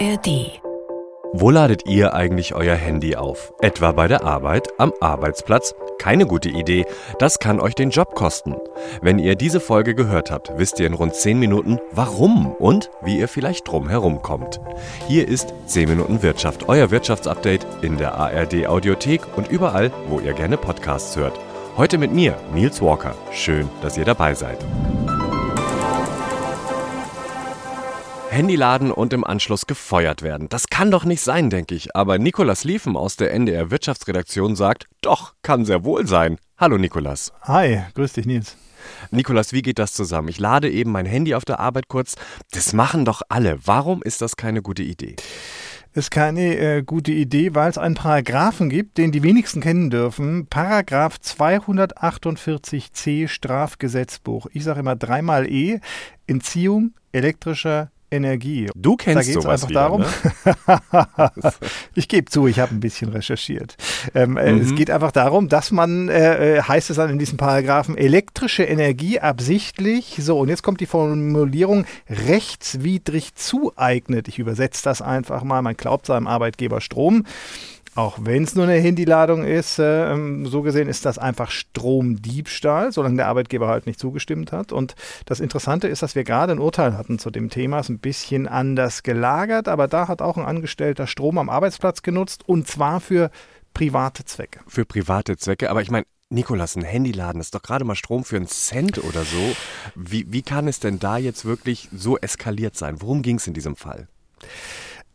ARD. Wo ladet ihr eigentlich euer Handy auf? Etwa bei der Arbeit, am Arbeitsplatz? Keine gute Idee. Das kann euch den Job kosten. Wenn ihr diese Folge gehört habt, wisst ihr in rund 10 Minuten, warum und wie ihr vielleicht drum herum kommt. Hier ist 10 Minuten Wirtschaft, euer Wirtschaftsupdate in der ARD Audiothek und überall, wo ihr gerne Podcasts hört. Heute mit mir, Nils Walker. Schön, dass ihr dabei seid. Handy laden und im Anschluss gefeuert werden. Das kann doch nicht sein, denke ich. Aber Nikolas Liefen aus der NDR Wirtschaftsredaktion sagt, doch, kann sehr wohl sein. Hallo Nikolas. Hi, grüß dich Nils. Nikolas, wie geht das zusammen? Ich lade eben mein Handy auf der Arbeit kurz. Das machen doch alle. Warum ist das keine gute Idee? Ist keine äh, gute Idee, weil es einen Paragraphen gibt, den die wenigsten kennen dürfen. Paragraph 248c Strafgesetzbuch. Ich sage immer dreimal E. Entziehung elektrischer Energie. Du kennst da sowas einfach wieder, darum. Ne? ich gebe zu, ich habe ein bisschen recherchiert. Ähm, äh, mhm. Es geht einfach darum, dass man, äh, äh, heißt es dann in diesem Paragraphen, elektrische Energie absichtlich, so und jetzt kommt die Formulierung, rechtswidrig zueignet. Ich übersetze das einfach mal. Man glaubt seinem Arbeitgeber Strom auch wenn es nur eine Handyladung ist, äh, ähm, so gesehen ist das einfach Stromdiebstahl, solange der Arbeitgeber halt nicht zugestimmt hat. Und das Interessante ist, dass wir gerade ein Urteil hatten zu dem Thema, ist ein bisschen anders gelagert, aber da hat auch ein Angestellter Strom am Arbeitsplatz genutzt und zwar für private Zwecke. Für private Zwecke, aber ich meine, Nikolas, ein Handyladen ist doch gerade mal Strom für einen Cent oder so. Wie, wie kann es denn da jetzt wirklich so eskaliert sein? Worum ging es in diesem Fall?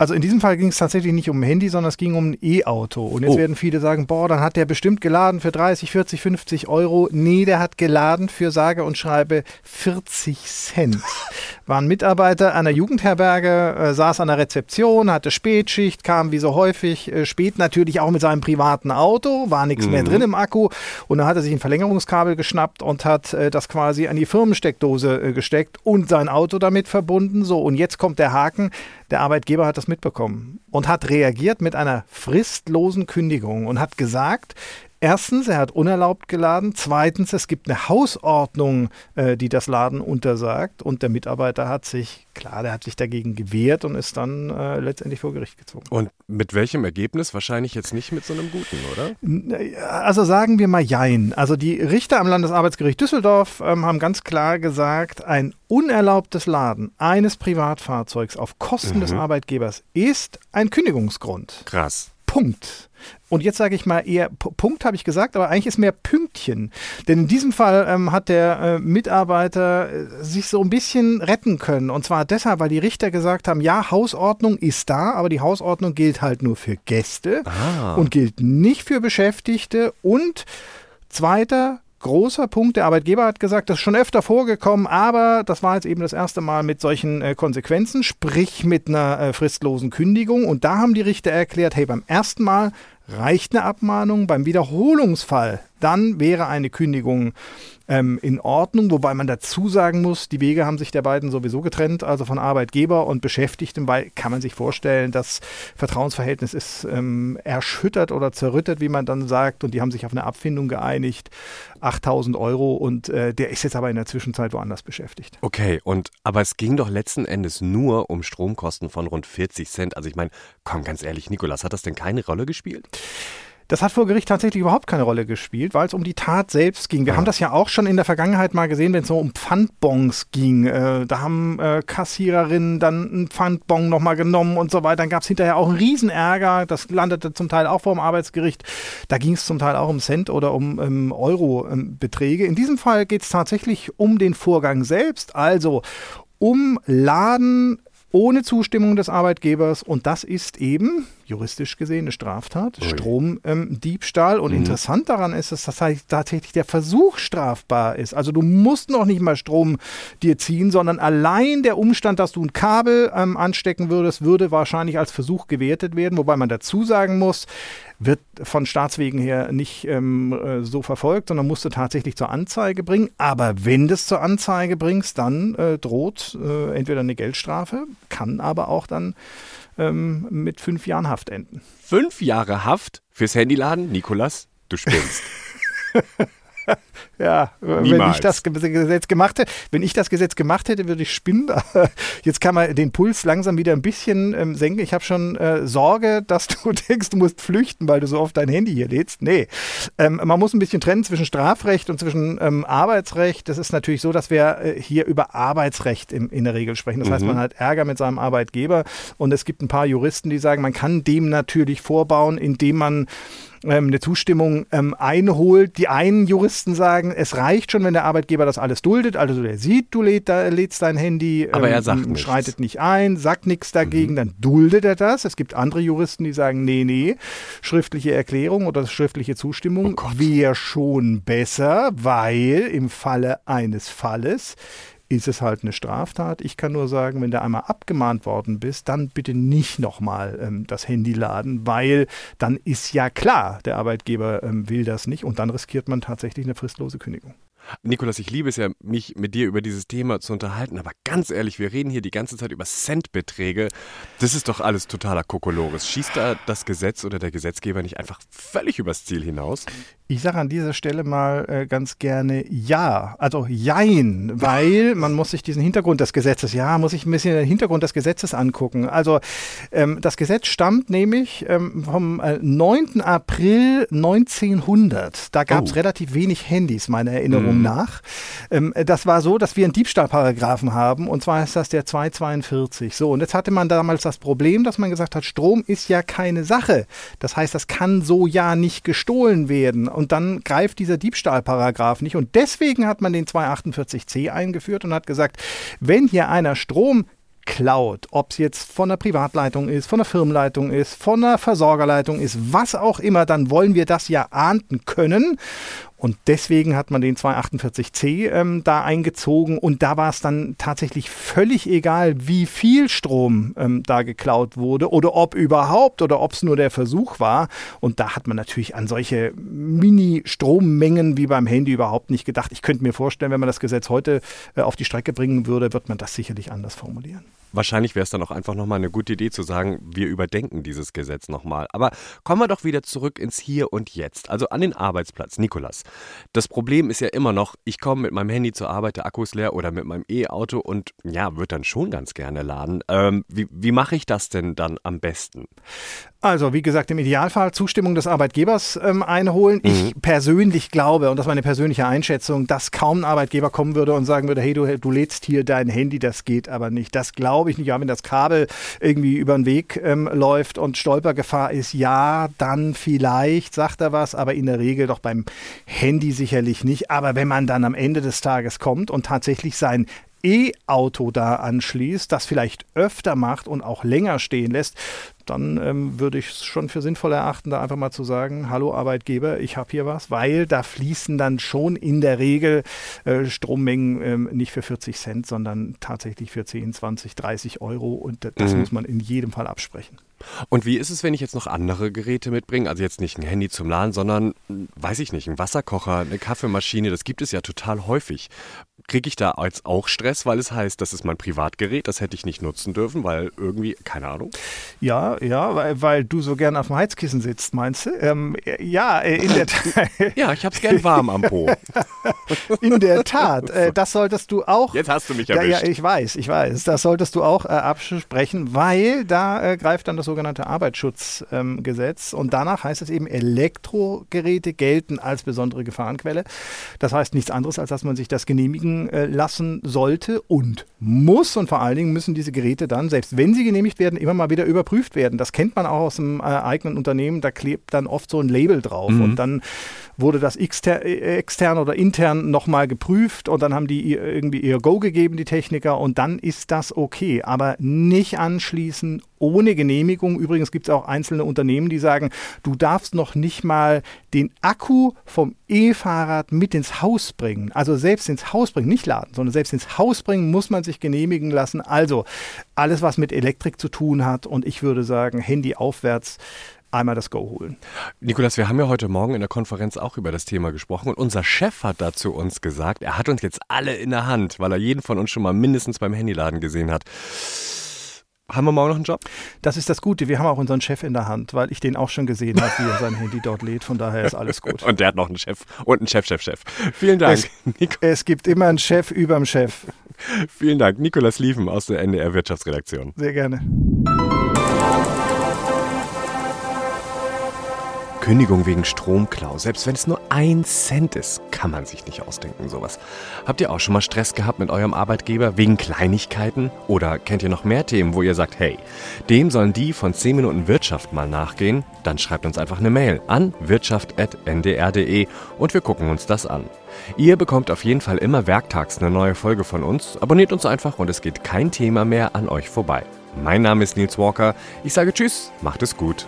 Also in diesem Fall ging es tatsächlich nicht um ein Handy, sondern es ging um ein E-Auto. Und jetzt oh. werden viele sagen, boah, dann hat der bestimmt geladen für 30, 40, 50 Euro. Nee, der hat geladen für sage und schreibe 40 Cent. War ein Mitarbeiter einer Jugendherberge, äh, saß an der Rezeption, hatte Spätschicht, kam wie so häufig äh, spät natürlich auch mit seinem privaten Auto, war nichts mhm. mehr drin im Akku. Und dann hat er sich ein Verlängerungskabel geschnappt und hat äh, das quasi an die Firmensteckdose äh, gesteckt und sein Auto damit verbunden. So, und jetzt kommt der Haken. Der Arbeitgeber hat das mitbekommen und hat reagiert mit einer fristlosen Kündigung und hat gesagt, Erstens, er hat unerlaubt geladen. Zweitens, es gibt eine Hausordnung, äh, die das Laden untersagt. Und der Mitarbeiter hat sich, klar, der hat sich dagegen gewehrt und ist dann äh, letztendlich vor Gericht gezogen. Und mit welchem Ergebnis? Wahrscheinlich jetzt nicht mit so einem guten, oder? Also sagen wir mal Jein. Also die Richter am Landesarbeitsgericht Düsseldorf ähm, haben ganz klar gesagt, ein unerlaubtes Laden eines Privatfahrzeugs auf Kosten mhm. des Arbeitgebers ist ein Kündigungsgrund. Krass. Punkt. Und jetzt sage ich mal eher Punkt, habe ich gesagt, aber eigentlich ist mehr Pünktchen. Denn in diesem Fall ähm, hat der äh, Mitarbeiter äh, sich so ein bisschen retten können. Und zwar deshalb, weil die Richter gesagt haben, ja, Hausordnung ist da, aber die Hausordnung gilt halt nur für Gäste ah. und gilt nicht für Beschäftigte. Und zweiter großer Punkt. Der Arbeitgeber hat gesagt, das ist schon öfter vorgekommen, aber das war jetzt eben das erste Mal mit solchen äh, Konsequenzen, sprich mit einer äh, fristlosen Kündigung. Und da haben die Richter erklärt, hey, beim ersten Mal reicht eine Abmahnung, beim Wiederholungsfall, dann wäre eine Kündigung ähm, in Ordnung, wobei man dazu sagen muss, die Wege haben sich der beiden sowieso getrennt, also von Arbeitgeber und Beschäftigten, weil kann man sich vorstellen, das Vertrauensverhältnis ist ähm, erschüttert oder zerrüttet, wie man dann sagt, und die haben sich auf eine Abfindung geeinigt, 8000 Euro und äh, der ist jetzt aber in der Zwischenzeit woanders beschäftigt. Okay, und aber es ging doch letzten Endes nur um Stromkosten von rund 40 Cent. Also ich meine, komm ganz ehrlich, Nikolas, hat das denn keine Rolle gespielt? Das hat vor Gericht tatsächlich überhaupt keine Rolle gespielt, weil es um die Tat selbst ging. Wir ja. haben das ja auch schon in der Vergangenheit mal gesehen, wenn es so um Pfandbons ging. Äh, da haben äh, Kassiererinnen dann einen Pfandbon nochmal genommen und so weiter. Dann gab es hinterher auch einen Riesenärger. Das landete zum Teil auch vor dem Arbeitsgericht. Da ging es zum Teil auch um Cent oder um ähm, Euro-Beträge. In diesem Fall geht es tatsächlich um den Vorgang selbst, also um Laden ohne Zustimmung des Arbeitgebers und das ist eben juristisch gesehen eine Straftat, Stromdiebstahl. Ähm, und mhm. interessant daran ist, dass tatsächlich der Versuch strafbar ist. Also du musst noch nicht mal Strom dir ziehen, sondern allein der Umstand, dass du ein Kabel ähm, anstecken würdest, würde wahrscheinlich als Versuch gewertet werden. Wobei man dazu sagen muss, wird von Staatswegen her nicht ähm, äh, so verfolgt, sondern musst du tatsächlich zur Anzeige bringen. Aber wenn du es zur Anzeige bringst, dann äh, droht äh, entweder eine Geldstrafe, kann aber auch dann ähm, mit fünf Jahren Haft enden. Fünf Jahre Haft fürs Handyladen? Nikolas, du spinnst. ja, Niemals. wenn ich das Gesetz gemacht hätte, wenn ich das Gesetz gemacht hätte, würde ich spinnen. Jetzt kann man den Puls langsam wieder ein bisschen ähm, senken. Ich habe schon äh, Sorge, dass du denkst, du musst flüchten, weil du so oft dein Handy hier lädst. Nee, ähm, man muss ein bisschen trennen zwischen Strafrecht und zwischen ähm, Arbeitsrecht. Das ist natürlich so, dass wir äh, hier über Arbeitsrecht im, in der Regel sprechen. Das mhm. heißt, man hat Ärger mit seinem Arbeitgeber und es gibt ein paar Juristen, die sagen, man kann dem natürlich vorbauen, indem man ähm, eine Zustimmung ähm, einholt. Die einen Juristen sagen, es reicht schon, wenn der Arbeitgeber das alles duldet. Also der sieht, du läd, da, lädst dein Handy, aber er sagt ähm, schreitet nicht ein, sagt nichts dagegen, mhm. dann duldet er das. Es gibt andere Juristen, die sagen, nee, nee, schriftliche Erklärung oder schriftliche Zustimmung oh wäre schon besser, weil im Falle eines Falles ist es halt eine Straftat. Ich kann nur sagen, wenn du einmal abgemahnt worden bist, dann bitte nicht nochmal ähm, das Handy laden, weil dann ist ja klar, der Arbeitgeber ähm, will das nicht und dann riskiert man tatsächlich eine fristlose Kündigung. Nikolas, ich liebe es ja, mich mit dir über dieses Thema zu unterhalten, aber ganz ehrlich, wir reden hier die ganze Zeit über Centbeträge. Das ist doch alles totaler Kokolores. Schießt da das Gesetz oder der Gesetzgeber nicht einfach völlig übers Ziel hinaus? Ich sage an dieser Stelle mal äh, ganz gerne ja, also jein, weil man muss sich diesen Hintergrund des Gesetzes, ja, muss ich ein bisschen den Hintergrund des Gesetzes angucken. Also ähm, das Gesetz stammt nämlich ähm, vom äh, 9. April 1900. Da gab es oh. relativ wenig Handys, meiner Erinnerung mhm. nach. Ähm, das war so, dass wir einen Diebstahlparagraphen haben und zwar ist das der 242. So, und jetzt hatte man damals das Problem, dass man gesagt hat, Strom ist ja keine Sache. Das heißt, das kann so ja nicht gestohlen werden und dann greift dieser Diebstahlparagraph nicht. Und deswegen hat man den 248c eingeführt und hat gesagt, wenn hier einer Strom klaut, ob es jetzt von der Privatleitung ist, von der Firmenleitung ist, von der Versorgerleitung ist, was auch immer, dann wollen wir das ja ahnden können. Und deswegen hat man den 248c ähm, da eingezogen und da war es dann tatsächlich völlig egal, wie viel Strom ähm, da geklaut wurde oder ob überhaupt oder ob es nur der Versuch war. Und da hat man natürlich an solche Mini-Strommengen wie beim Handy überhaupt nicht gedacht. Ich könnte mir vorstellen, wenn man das Gesetz heute äh, auf die Strecke bringen würde, wird man das sicherlich anders formulieren. Wahrscheinlich wäre es dann auch einfach nochmal eine gute Idee zu sagen, wir überdenken dieses Gesetz nochmal. Aber kommen wir doch wieder zurück ins Hier und Jetzt, also an den Arbeitsplatz. Nikolas, das Problem ist ja immer noch, ich komme mit meinem Handy zur Arbeit, der Akku ist leer oder mit meinem E-Auto und ja, würde dann schon ganz gerne laden. Ähm, wie wie mache ich das denn dann am besten? Also, wie gesagt, im Idealfall Zustimmung des Arbeitgebers ähm, einholen. Mhm. Ich persönlich glaube, und das ist meine persönliche Einschätzung, dass kaum ein Arbeitgeber kommen würde und sagen würde, hey, du, du lädst hier dein Handy, das geht aber nicht. Das glaube ich nicht. Ja, wenn das Kabel irgendwie über den Weg ähm, läuft und Stolpergefahr ist, ja, dann vielleicht sagt er was, aber in der Regel doch beim Handy sicherlich nicht. Aber wenn man dann am Ende des Tages kommt und tatsächlich sein E-Auto da anschließt, das vielleicht öfter macht und auch länger stehen lässt, dann ähm, würde ich es schon für sinnvoll erachten, da einfach mal zu sagen, hallo Arbeitgeber, ich habe hier was, weil da fließen dann schon in der Regel äh, Strommengen ähm, nicht für 40 Cent, sondern tatsächlich für 10, 20, 30 Euro und das mhm. muss man in jedem Fall absprechen. Und wie ist es, wenn ich jetzt noch andere Geräte mitbringe? Also jetzt nicht ein Handy zum Laden, sondern, weiß ich nicht, ein Wasserkocher, eine Kaffeemaschine, das gibt es ja total häufig. Kriege ich da jetzt auch Stress, weil es heißt, das ist mein Privatgerät, das hätte ich nicht nutzen dürfen, weil irgendwie, keine Ahnung? Ja, ja, weil, weil du so gern auf dem Heizkissen sitzt, meinst du? Ähm, ja, äh, in der Tat. ja, ich habe es gern warm am Po. in der Tat, äh, das solltest du auch. Jetzt hast du mich erwischt. Ja, ja ich weiß, ich weiß. Das solltest du auch äh, absprechen, weil da äh, greift dann das sogenannte Arbeitsschutzgesetz ähm, und danach heißt es eben, Elektrogeräte gelten als besondere Gefahrenquelle. Das heißt nichts anderes, als dass man sich das genehmigen äh, lassen sollte und muss und vor allen Dingen müssen diese Geräte dann, selbst wenn sie genehmigt werden, immer mal wieder überprüft werden. Das kennt man auch aus dem äh, eigenen Unternehmen, da klebt dann oft so ein Label drauf mhm. und dann wurde das exter äh, extern oder intern nochmal geprüft und dann haben die irgendwie ihr Go gegeben, die Techniker, und dann ist das okay. Aber nicht anschließen ohne Genehmigung. Übrigens gibt es auch einzelne Unternehmen, die sagen, du darfst noch nicht mal den Akku vom E-Fahrrad mit ins Haus bringen. Also selbst ins Haus bringen, nicht laden, sondern selbst ins Haus bringen muss man sich genehmigen lassen. Also alles, was mit Elektrik zu tun hat und ich würde sagen, Handy aufwärts einmal das Go holen. Nikolas, wir haben ja heute Morgen in der Konferenz auch über das Thema gesprochen und unser Chef hat dazu uns gesagt, er hat uns jetzt alle in der Hand, weil er jeden von uns schon mal mindestens beim Handyladen gesehen hat Haben wir morgen noch einen Job? Das ist das Gute. Wir haben auch unseren Chef in der Hand, weil ich den auch schon gesehen habe, wie er sein Handy dort lädt. Von daher ist alles gut. Und der hat noch einen Chef und einen Chef, Chef, Chef. Vielen Dank. Es, es gibt immer einen Chef überm Chef. Vielen Dank. Nikolas Liefen aus der NDR Wirtschaftsredaktion. Sehr gerne. Kündigung wegen Stromklau. Selbst wenn es nur ein Cent ist, kann man sich nicht ausdenken, sowas. Habt ihr auch schon mal Stress gehabt mit eurem Arbeitgeber wegen Kleinigkeiten? Oder kennt ihr noch mehr Themen, wo ihr sagt, hey, dem sollen die von 10 Minuten Wirtschaft mal nachgehen? Dann schreibt uns einfach eine Mail an wirtschaft.ndr.de und wir gucken uns das an. Ihr bekommt auf jeden Fall immer werktags eine neue Folge von uns. Abonniert uns einfach und es geht kein Thema mehr an euch vorbei. Mein Name ist Nils Walker. Ich sage Tschüss, macht es gut.